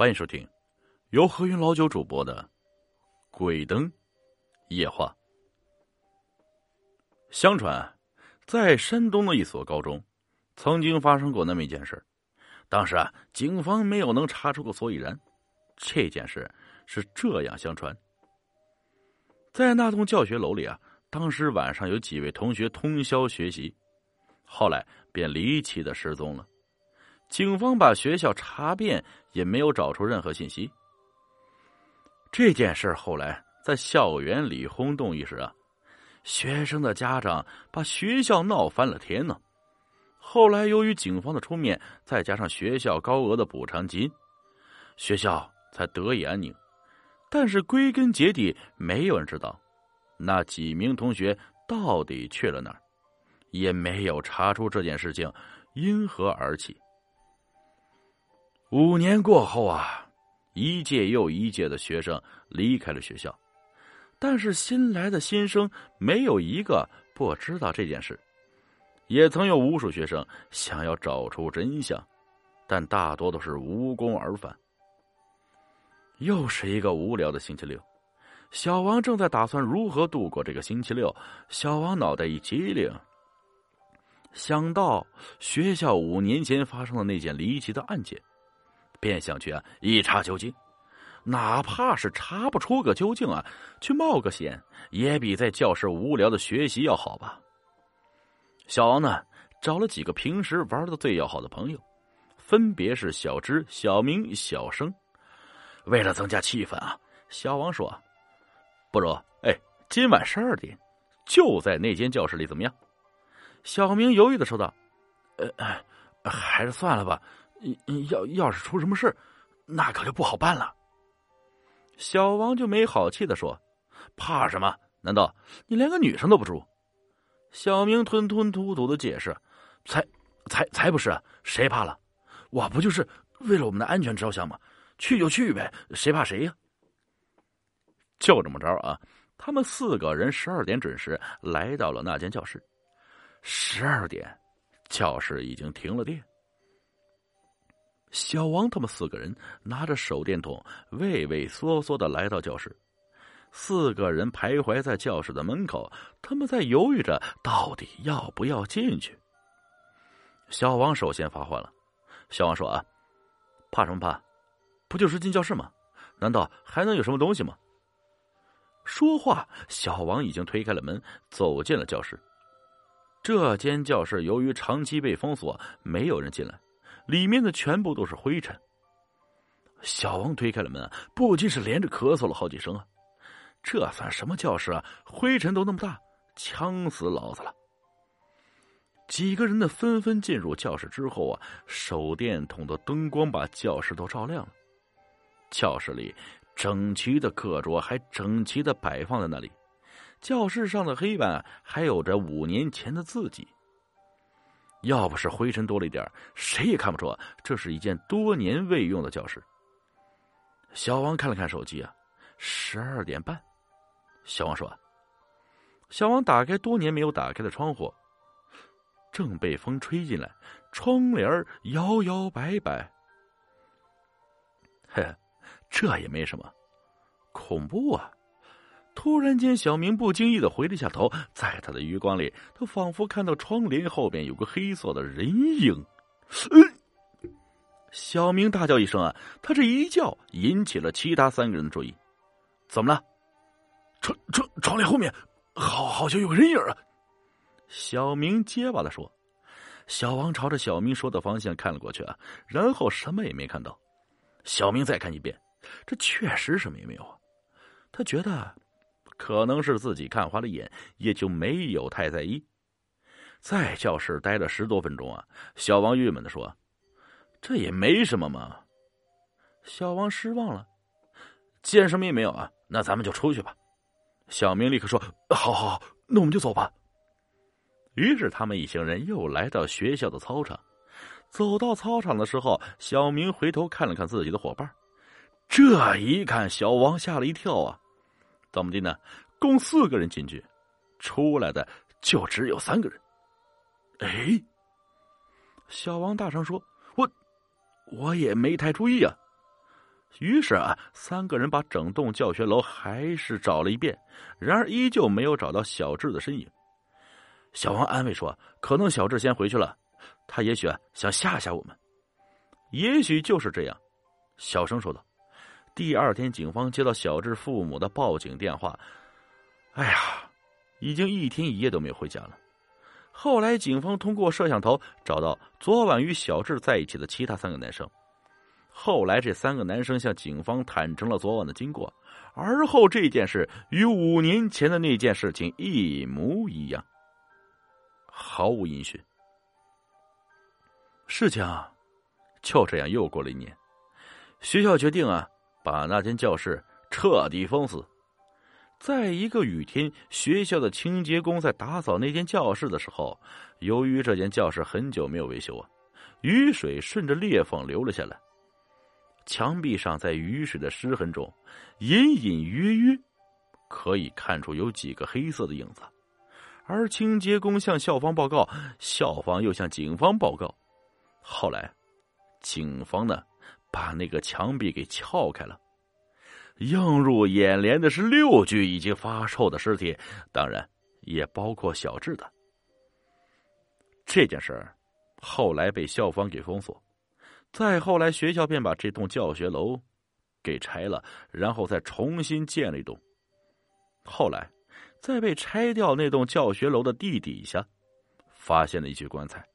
欢迎收听由何云老九主播的《鬼灯夜话》。相传，在山东的一所高中，曾经发生过那么一件事。当时啊，警方没有能查出个所以然。这件事是这样相传：在那栋教学楼里啊，当时晚上有几位同学通宵学习，后来便离奇的失踪了。警方把学校查遍，也没有找出任何信息。这件事后来在校园里轰动一时啊，学生的家长把学校闹翻了天呢。后来，由于警方的出面，再加上学校高额的补偿金，学校才得以安宁。但是归根结底，没有人知道那几名同学到底去了哪儿，也没有查出这件事情因何而起。五年过后啊，一届又一届的学生离开了学校，但是新来的新生没有一个不知道这件事。也曾有无数学生想要找出真相，但大多都是无功而返。又是一个无聊的星期六，小王正在打算如何度过这个星期六。小王脑袋一激灵，想到学校五年前发生的那件离奇的案件，便想去啊一查究竟。哪怕是查不出个究竟啊，去冒个险也比在教室无聊的学习要好吧。小王呢，找了几个平时玩的最要好的朋友，分别是小芝、小明、小生。为了增加气氛啊，小王说：“不如，哎，今晚十二点，就在那间教室里，怎么样？”小明犹豫的说道：“呃，还是算了吧。要要是出什么事，那可就不好办了。”小王就没好气的说：“怕什么？难道你连个女生都不住？”小明吞吞吐吐的解释：“才才才不是，谁怕了？我不就是为了我们的安全着想吗？去就去呗，谁怕谁呀？”就这么着啊，他们四个人十二点准时来到了那间教室。十二点，教室已经停了电。小王他们四个人拿着手电筒，畏畏缩缩的来到教室。四个人徘徊在教室的门口，他们在犹豫着到底要不要进去。小王首先发话了：“小王说啊，怕什么怕？不就是进教室吗？难道还能有什么东西吗？”说话，小王已经推开了门，走进了教室。这间教室由于长期被封锁，没有人进来，里面的全部都是灰尘。小王推开了门，不禁是连着咳嗽了好几声啊。这算什么教室啊？灰尘都那么大，呛死老子了！几个人的纷纷进入教室之后啊，手电筒的灯光把教室都照亮了。教室里整齐的课桌还整齐的摆放在那里，教室上的黑板还有着五年前的字迹。要不是灰尘多了一点，谁也看不出这是一件多年未用的教室。小王看了看手机啊，十二点半。小王说：“小王打开多年没有打开的窗户，正被风吹进来，窗帘摇摇摆摆。嘿，这也没什么，恐怖啊！突然间，小明不经意的回了一下头，在他的余光里，他仿佛看到窗帘后边有个黑色的人影。嗯，小明大叫一声啊！他这一叫引起了其他三个人的注意。怎么了？”窗窗窗帘后面，好好像有个人影啊！小明结巴的说。小王朝着小明说的方向看了过去啊，然后什么也没看到。小明再看一遍，这确实什么也没有啊。他觉得可能是自己看花了眼，也就没有太在意。在教室待了十多分钟啊，小王郁闷的说：“这也没什么嘛。”小王失望了。既然什么也没有啊，那咱们就出去吧。小明立刻说：“好好好，那我们就走吧。”于是他们一行人又来到学校的操场。走到操场的时候，小明回头看了看自己的伙伴，这一看，小王吓了一跳啊！怎么的呢？共四个人进去，出来的就只有三个人。哎，小王大声说：“我，我也没太注意啊。”于是啊，三个人把整栋教学楼还是找了一遍，然而依旧没有找到小智的身影。小王安慰说：“可能小智先回去了，他也许想吓吓我们。”也许就是这样，小声说道。第二天，警方接到小智父母的报警电话。哎呀，已经一天一夜都没有回家了。后来，警方通过摄像头找到昨晚与小智在一起的其他三个男生。后来，这三个男生向警方坦诚了昨晚的经过。而后，这件事与五年前的那件事情一模一样，毫无音讯。事情就这样又过了一年，学校决定啊。把那间教室彻底封死。在一个雨天，学校的清洁工在打扫那间教室的时候，由于这间教室很久没有维修啊，雨水顺着裂缝流了下来。墙壁上，在雨水的湿痕中，隐隐约约可以看出有几个黑色的影子。而清洁工向校方报告，校方又向警方报告。后来，警方呢？把那个墙壁给撬开了，映入眼帘的是六具已经发臭的尸体，当然也包括小智的。这件事儿后来被校方给封锁，再后来学校便把这栋教学楼给拆了，然后再重新建了一栋。后来，在被拆掉那栋教学楼的地底下，发现了一具棺材，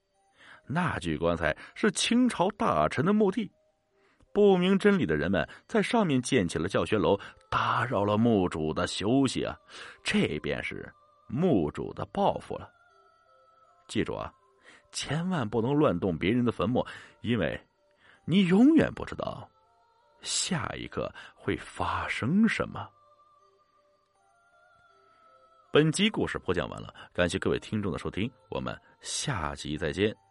那具棺材是清朝大臣的墓地。不明真理的人们在上面建起了教学楼，打扰了墓主的休息啊！这便是墓主的报复了。记住啊，千万不能乱动别人的坟墓，因为你永远不知道下一刻会发生什么。本集故事播讲完了，感谢各位听众的收听，我们下集再见。